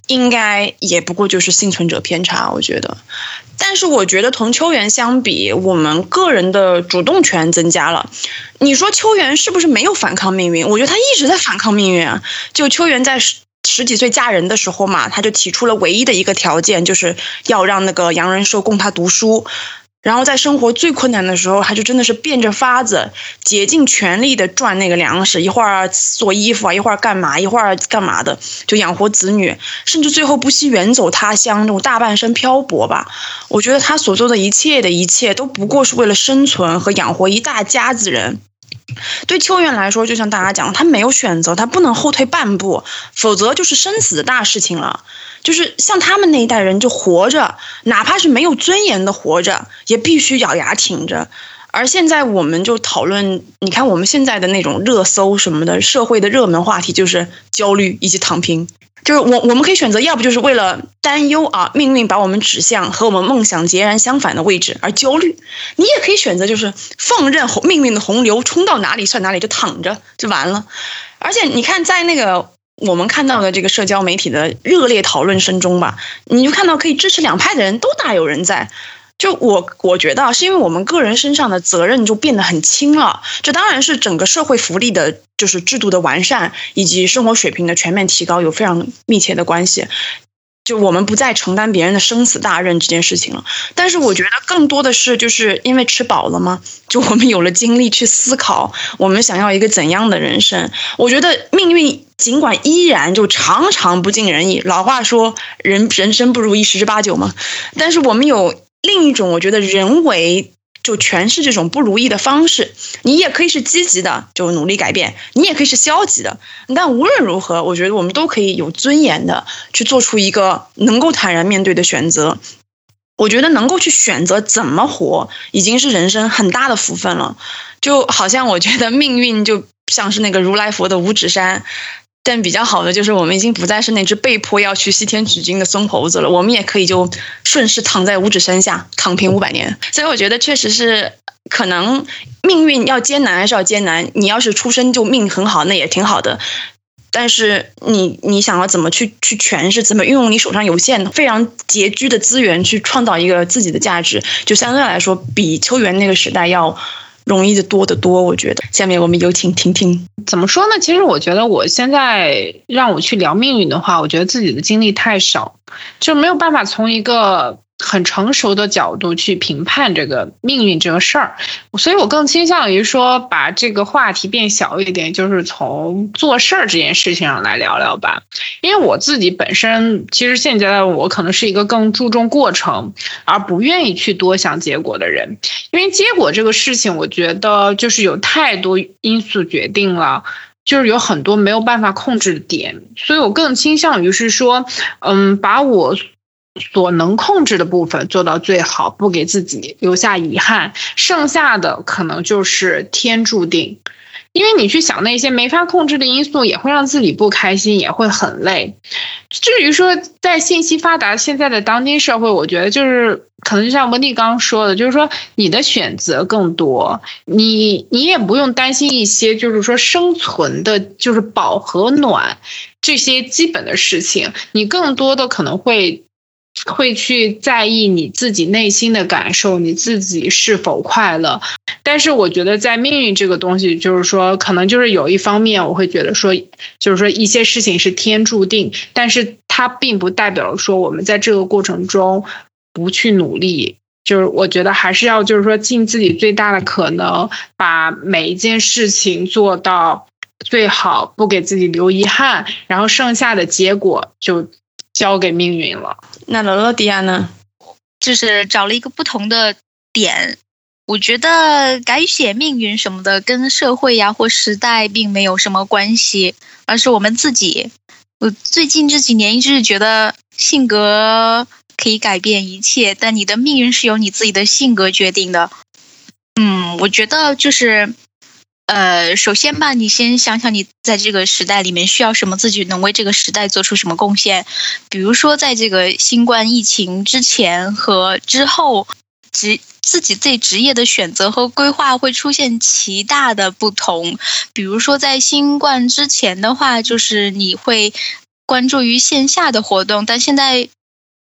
B: 应该也不过就是幸存者偏差。我觉得，但是我觉得同秋园相比，我们个人的主动权增加了。你说秋园是不是没有反抗命运？我觉得他一直在反抗命运啊。就秋园在十十几岁嫁人的时候嘛，他就提出了唯一的一个条件，就是要让那个杨仁寿供他读书。然后在生活最困难的时候，他就真的是变着法子，竭尽全力的赚那个粮食，一会儿做衣服啊，一会儿干嘛，一会儿干嘛的，就养活子女，甚至最后不惜远走他乡，那种大半生漂泊吧。我觉得他所做的一切的一切，都不过是为了生存和养活一大家子人。对秋元来说，就像大家讲，他没有选择，他不能后退半步，否则就是生死的大事情了。就是像他们那一代人，就活着，哪怕是没有尊严的活着，也必须咬牙挺着。而现在，我们就讨论，你看我们现在的那种热搜什么的，社会的热门话题就是焦虑以及躺平。就是我，我们可以选择，要不就是为了担忧啊，命运把我们指向和我们梦想截然相反的位置而焦虑；你也可以选择，就是放任命运的洪流冲到哪里算哪里，就躺着就完了。而且你看，在那个。我们看到的这个社交媒体的热烈讨论声中吧，你就看到可以支持两派的人都大有人在。就我我觉得是因为我们个人身上的责任就变得很轻了。这当然是整个社会福利的，就是制度的完善以及生活水平的全面提高有非常密切的关系。就我们不再承担别人的生死大任这件事情了，但是我觉得更多的是就是因为吃饱了吗？就我们有了精力去思考，我们想要一个怎样的人生？我觉得命运尽管依然就常常不尽人意，老话说人人生不如意十之八九嘛，但是我们有另一种我觉得人为。就全是这种不如意的方式，你也可以是积极的，就努力改变；你也可以是消极的。但无论如何，我觉得我们都可以有尊严的去做出一个能够坦然面对的选择。我觉得能够去选择怎么活，已经是人生很大的福分了。就好像我觉得命运就像是那个如来佛的五指山。但比较好的就是，我们已经不再是那只被迫要去西天取经的孙猴子了，我们也可以就顺势躺在五指山下躺平五百年。所以我觉得确实是，可能命运要艰难还是要艰难。你要是出生就命很好，那也挺好的。但是你你想要怎么去去诠释，怎么运用你手上有限非常拮据的资源去创造一个自己的价值，就相对来说比秋园那个时代要。容易的多得多，我觉得。下面我们有请婷婷。
E: 怎么说呢？其实我觉得我现在让我去聊命运的话，我觉得自己的经历太少，就没有办法从一个很成熟的角度去评判这个命运这个事儿，所以我更倾向于说把这个话题变小一点，就是从做事儿这件事情上来聊聊吧。因为我自己本身其实现在的我可能是一个更注重过程而不愿意去多想结果的人，因为结果这个事情，我觉得就是有太多因素决定了，就是有很多没有办法控制的点，所以我更倾向于是说，嗯，把我。所能控制的部分做到最好，不给自己留下遗憾，剩下的可能就是天注定。因为你去想那些没法控制的因素，也会让自己不开心，也会很累。至于说在信息发达现在的当今社会，我觉得就是可能就像温蒂刚说的，就是说你的选择更多，你你也不用担心一些就是说生存的，就是饱和暖这些基本的事情，你更多的可能会。会去在意你自己内心的感受，你自己是否快乐。但是我觉得，在命运这个东西，就是说，可能就是有一方面，我会觉得说，就是说一些事情是天注定，但是它并不代表说我们在这个过程中不去努力。就是我觉得还是要，就是说尽自己最大的可能，把每一件事情做到最好，不给自己留遗憾，然后剩下的结果就。交给命运了。
B: 那罗罗迪亚呢？
F: 就是找了一个不同的点。我觉得改写命运什么的，跟社会呀或时代并没有什么关系，而是我们自己。我最近这几年一直觉得，性格可以改变一切，但你的命运是由你自己的性格决定的。嗯，我觉得就是。呃，首先吧，你先想想你在这个时代里面需要什么，自己能为这个时代做出什么贡献。比如说，在这个新冠疫情之前和之后，职自己对职业的选择和规划会出现极大的不同。比如说，在新冠之前的话，就是你会关注于线下的活动，但现在。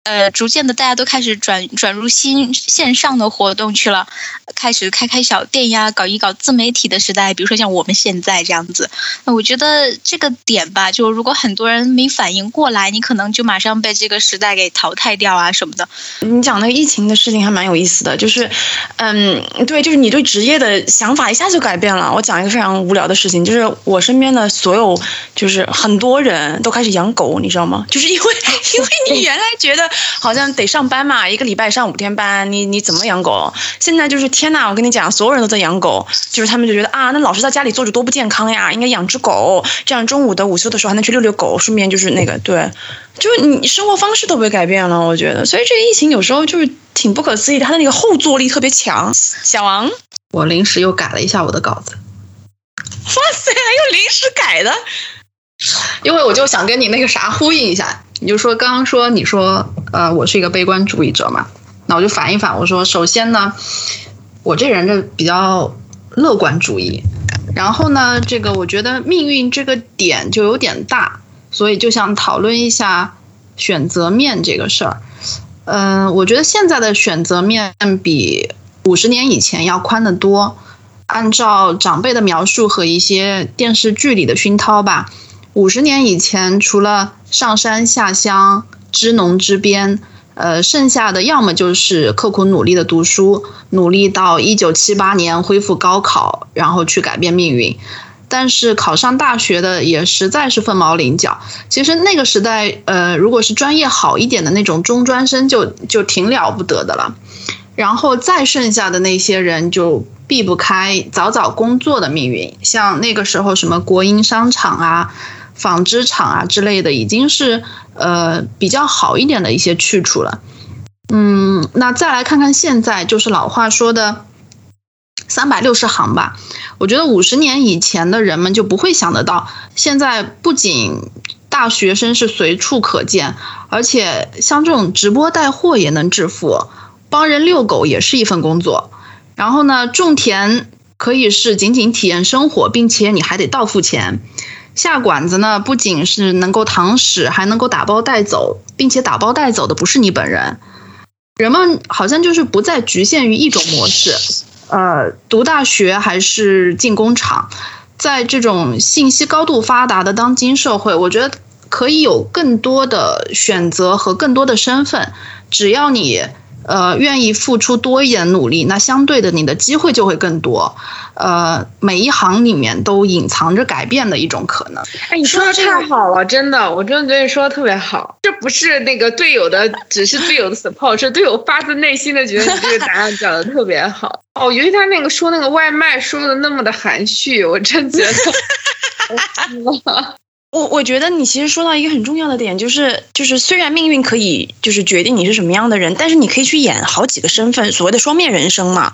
F: 呃，逐渐的，大家都开始转转入新线上的活动去了，开始开开小店呀，搞一搞自媒体的时代。比如说像我们现在这样子，那我觉得这个点吧，就如果很多人没反应过来，你可能就马上被这个时代给淘汰掉啊什么的。
B: 你讲那个疫情的事情还蛮有意思的，就是，嗯，对，就是你对职业的想法一下就改变了。我讲一个非常无聊的事情，就是我身边的所有，就是很多人都开始养狗，你知道吗？就是因为 因为你原来觉得。好像得上班嘛，一个礼拜上五天班，你你怎么养狗？现在就是天呐，我跟你讲，所有人都在养狗，就是他们就觉得啊，那老是在家里坐着多不健康呀，应该养只狗，这样中午的午休的时候还能去遛遛狗，顺便就是那个对，就是你生活方式都被改变了，我觉得，所以这个疫情有时候就是挺不可思议，它的那个后坐力特别强。小王，
G: 我临时又改了一下我的稿子，
B: 哇塞，还有临时改的，
G: 因为我就想跟你那个啥呼应一下。你就说刚刚说你说呃我是一个悲观主义者嘛，那我就反一反，我说首先呢，我这人就比较乐观主义，然后呢这个我觉得命运这个点就有点大，所以就想讨论一下选择面这个事儿。嗯，我觉得现在的选择面比五十年以前要宽得多。按照长辈的描述和一些电视剧里的熏陶吧。五十年以前，除了上山下乡、支农支边，呃，剩下的要么就是刻苦努力的读书，努力到一九七八年恢复高考，然后去改变命运。但是考上大学的也实在是凤毛麟角。其实那个时代，呃，如果是专业好一点的那种中专生，就就挺了不得的了。然后再剩下的那些人，就避不开早早工作的命运。像那个时候，什么国营商场啊。纺织厂啊之类的，已经是呃比较好一点的一些去处了。嗯，那再来看看现在，就是老话说的三百六十行吧。我觉得五十年以前的人们就不会想得到，现在不仅大学生是随处可见，而且像这种直播带货也能致富，帮人遛狗也是一份工作。然后呢，种田可以是仅仅体验生活，并且你还得到付钱。下馆子呢，不仅是能够堂食，还能够打包带走，并且打包带走的不是你本人。人们好像就是不再局限于一种模式，呃，读大学还是进工厂，在这种信息高度发达的当今社会，我觉得可以有更多的选择和更多的身份，只要你。呃，愿意付出多一点努力，那相对的你的机会就会更多。呃，每一行里面都隐藏着改变的一种可能。
E: 哎，你说的太好了，真的，我真的觉得你说的特别好。这不是那个队友的，只是队友的 support，是队友发自内心的觉得你这个答案讲的特别好。哦，尤其他那个说那个外卖说的那么的含蓄，我真觉得。
B: 我我觉得你其实说到一个很重要的点，就是就是虽然命运可以就是决定你是什么样的人，但是你可以去演好几个身份，所谓的双面人生嘛，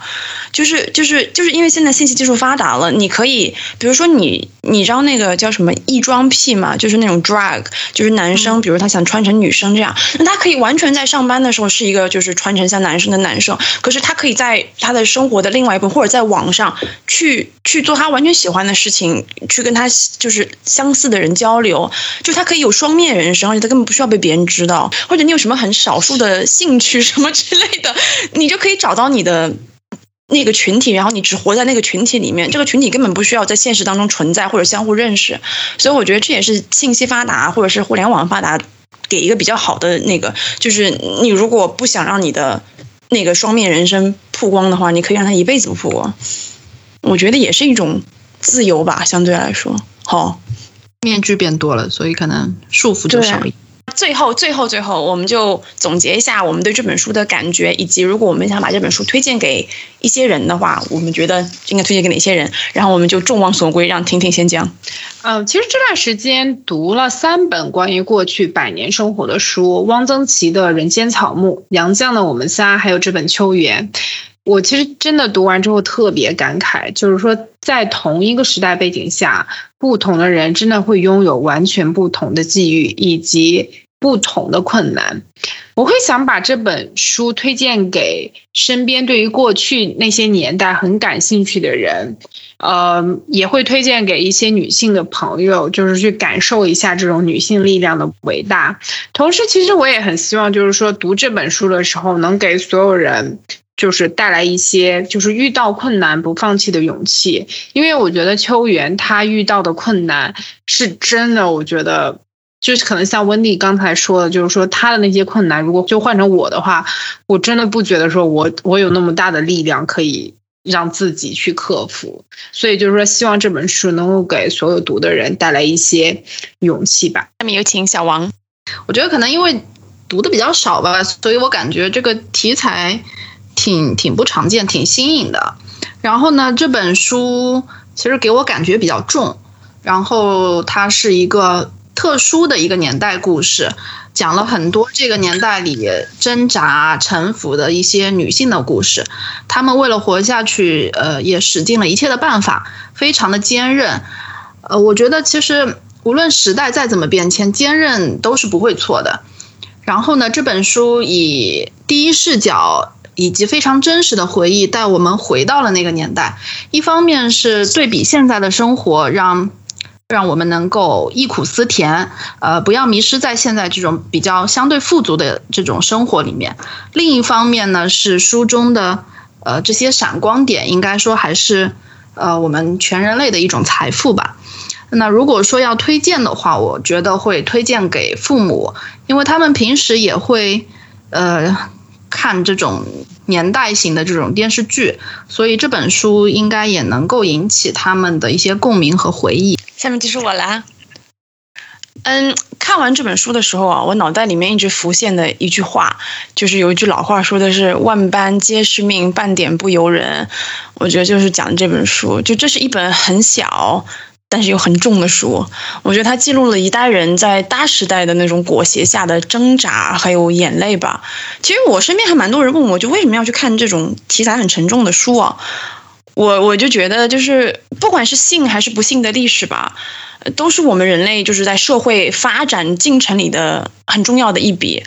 B: 就是就是就是因为现在信息技术发达了，你可以比如说你你知道那个叫什么异装癖嘛，就是那种 drag，就是男生，比如他想穿成女生这样，那他可以完全在上班的时候是一个就是穿成像男生的男生，可是他可以在他的生活的另外一部分或者在网上去去做他完全喜欢的事情，去跟他就是相似的人交。交流，就他可以有双面人生，而且他根本不需要被别人知道。或者你有什么很少数的兴趣什么之类的，你就可以找到你的那个群体，然后你只活在那个群体里面。这个群体根本不需要在现实当中存在或者相互认识。所以我觉得这也是信息发达或者是互联网发达给一个比较好的那个，就是你如果不想让你的那个双面人生曝光的话，你可以让他一辈子不曝光。我觉得也是一种自由吧，相对来说，好。
G: 面具变多了，所以可能束缚就少一点。
B: 最后，最后，最后，我们就总结一下我们对这本书的感觉，以及如果我们想把这本书推荐给一些人的话，我们觉得应该推荐给哪些人？然后我们就众望所归，让婷婷先讲。
E: 嗯，其实这段时间读了三本关于过去百年生活的书：汪曾祺的《人间草木》，杨绛的《我们仨》，还有这本《秋园》。我其实真的读完之后特别感慨，就是说在同一个时代背景下，不同的人真的会拥有完全不同的际遇以及不同的困难。我会想把这本书推荐给身边对于过去那些年代很感兴趣的人，呃，也会推荐给一些女性的朋友，就是去感受一下这种女性力量的伟大。同时，其实我也很希望，就是说读这本书的时候，能给所有人。就是带来一些，就是遇到困难不放弃的勇气，因为我觉得秋元他遇到的困难是真的，我觉得就是可能像温蒂刚才说的，就是说他的那些困难，如果就换成我的话，我真的不觉得说我我有那么大的力量可以让自己去克服，所以就是说希望这本书能够给所有读的人带来一些勇气吧。
B: 下面有请小王，
G: 我觉得可能因为读的比较少吧，所以我感觉这个题材。挺挺不常见，挺新颖的。然后呢，这本书其实给我感觉比较重。然后它是一个特殊的一个年代故事，讲了很多这个年代里挣扎、沉浮的一些女性的故事。她们为了活下去，呃，也使尽了一切的办法，非常的坚韧。呃，我觉得其实无论时代再怎么变迁，坚韧都是不会错的。然后呢，这本书以第一视角。以及非常真实的回忆带我们回到了那个年代。一方面是对比现在的生活，让让我们能够忆苦思甜，呃，不要迷失在现在这种比较相对富足的这种生活里面。另一方面呢，是书中的呃这些闪光点，应该说还是呃我们全人类的一种财富吧。那如果说要推荐的话，我觉得会推荐给父母，因为他们平时也会呃。看这种年代型的这种电视剧，所以这本书应该也能够引起他们的一些共鸣和回忆。
B: 下面就是我啦。嗯，看完这本书的时候啊，我脑袋里面一直浮现的一句话，就是有一句老话说的是“万般皆是命，半点不由人”。我觉得就是讲这本书，就这是一本很小。但是又很重的书，我觉得它记录了一代人在大时代的那种裹挟下的挣扎，还有眼泪吧。其实我身边还蛮多人问我，就为什么要去看这种题材很沉重的书啊？我我就觉得，就是不管是信还是不信的历史吧，都是我们人类就是在社会发展进程里的很重要的一笔。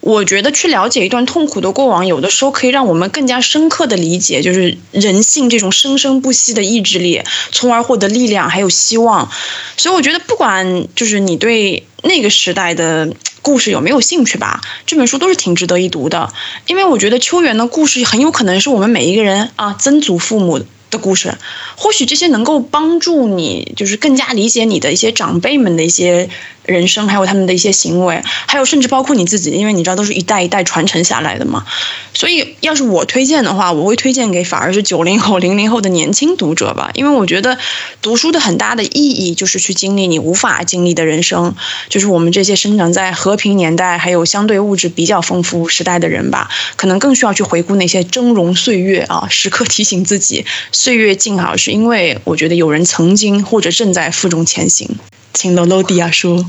B: 我觉得去了解一段痛苦的过往，有的时候可以让我们更加深刻的理解，就是人性这种生生不息的意志力，从而获得力量还有希望。所以我觉得，不管就是你对那个时代的故事有没有兴趣吧，这本书都是挺值得一读的。因为我觉得秋园的故事很有可能是我们每一个人啊曾祖父母。的故事，或许这些能够帮助你，就是更加理解你的一些长辈们的一些人生，还有他们的一些行为，还有甚至包括你自己，因为你知道都是一代一代传承下来的嘛。所以要是我推荐的话，我会推荐给反而是九零后、零零后的年轻读者吧，因为我觉得读书的很大的意义就是去经历你无法经历的人生，就是我们这些生长在和平年代还有相对物质比较丰富时代的人吧，可能更需要去回顾那些峥嵘岁月啊，时刻提醒自己，岁月静好，是因为我觉得有人曾经或者正在负重前行。请楼楼迪亚说。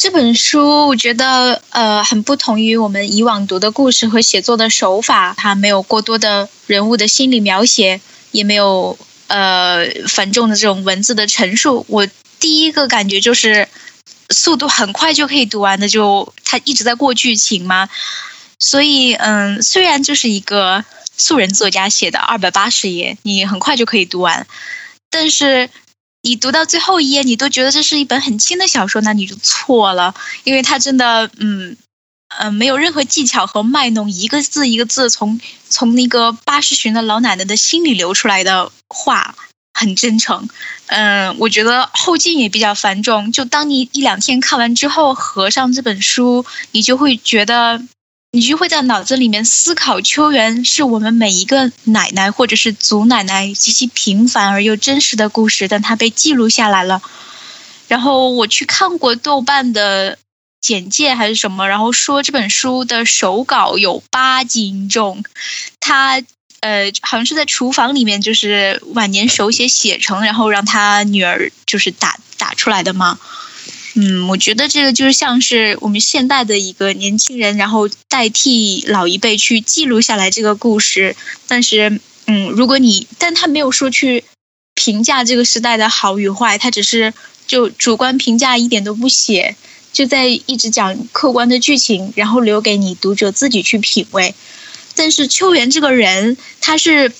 F: 这本书我觉得呃很不同于我们以往读的故事和写作的手法，它没有过多的人物的心理描写，也没有呃繁重的这种文字的陈述。我第一个感觉就是速度很快就可以读完的，就它一直在过剧情嘛。所以嗯，虽然就是一个素人作家写的二百八十页，你很快就可以读完，但是。你读到最后一页，你都觉得这是一本很轻的小说，那你就错了，因为它真的，嗯，嗯，没有任何技巧和卖弄，一个字一个字从从那个八十旬的老奶奶的心里流出来的话，很真诚。嗯，我觉得后劲也比较繁重，就当你一两天看完之后，合上这本书，你就会觉得。你就会在脑子里面思考，秋园是我们每一个奶奶或者是祖奶奶极其平凡而又真实的故事，但它被记录下来了。然后我去看过豆瓣的简介还是什么，然后说这本书的手稿有八斤重，他呃好像是在厨房里面就是晚年手写写成，然后让他女儿就是打打出来的吗？嗯，我觉得这个就是像是我们现代的一个年轻人，然后代替老一辈去记录下来这个故事。但是，嗯，如果你，但他没有说去评价这个时代的好与坏，他只是就主观评价一点都不写，就在一直讲客观的剧情，然后留给你读者自己去品味。但是秋元这个人，他是。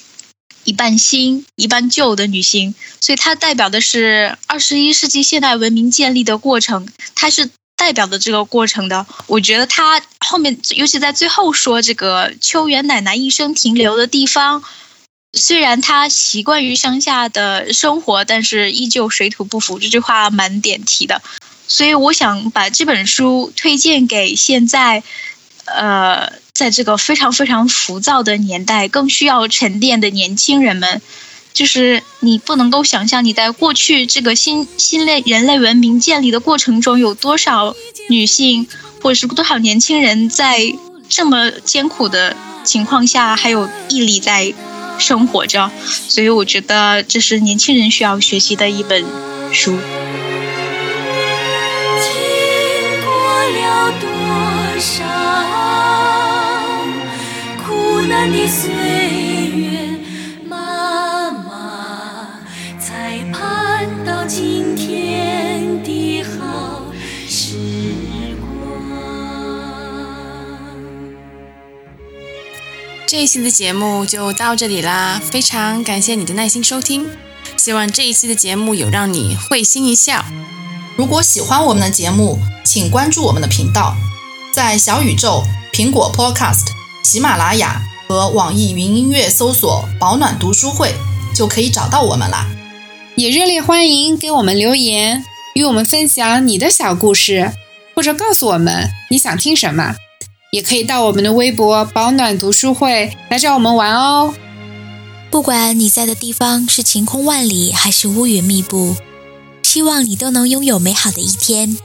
F: 一半新一半旧的女性，所以它代表的是二十一世纪现代文明建立的过程，它是代表的这个过程的。我觉得它后面，尤其在最后说这个秋元奶奶一生停留的地方，虽然她习惯于乡下的生活，但是依旧水土不服。这句话蛮点题的，所以我想把这本书推荐给现在，呃。在这个非常非常浮躁的年代，更需要沉淀的年轻人们，就是你不能够想象你在过去这个新新类人类文明建立的过程中，有多少女性或者是多少年轻人在这么艰苦的情况下还有毅力在生活着。所以我觉得这是年轻人需要学习的一本书。经过了多少？难的岁月，妈妈才盼到今天的好时光。
A: 这一期的节目就到这里啦，非常感谢你的耐心收听，希望这一期的节目有让你会心一笑。
G: 如果喜欢我们的节目，请关注我们的频道，在小宇宙、苹果 Podcast、喜马拉雅。和网易云音乐搜索“保暖读书会”就可以找到我们啦。
D: 也热烈欢迎给我们留言，与我们分享你的小故事，或者告诉我们你想听什么。也可以到我们的微博“保暖读书会”来找我们玩哦。
C: 不管你在的地方是晴空万里还是乌云密布，希望你都能拥有美好的一天。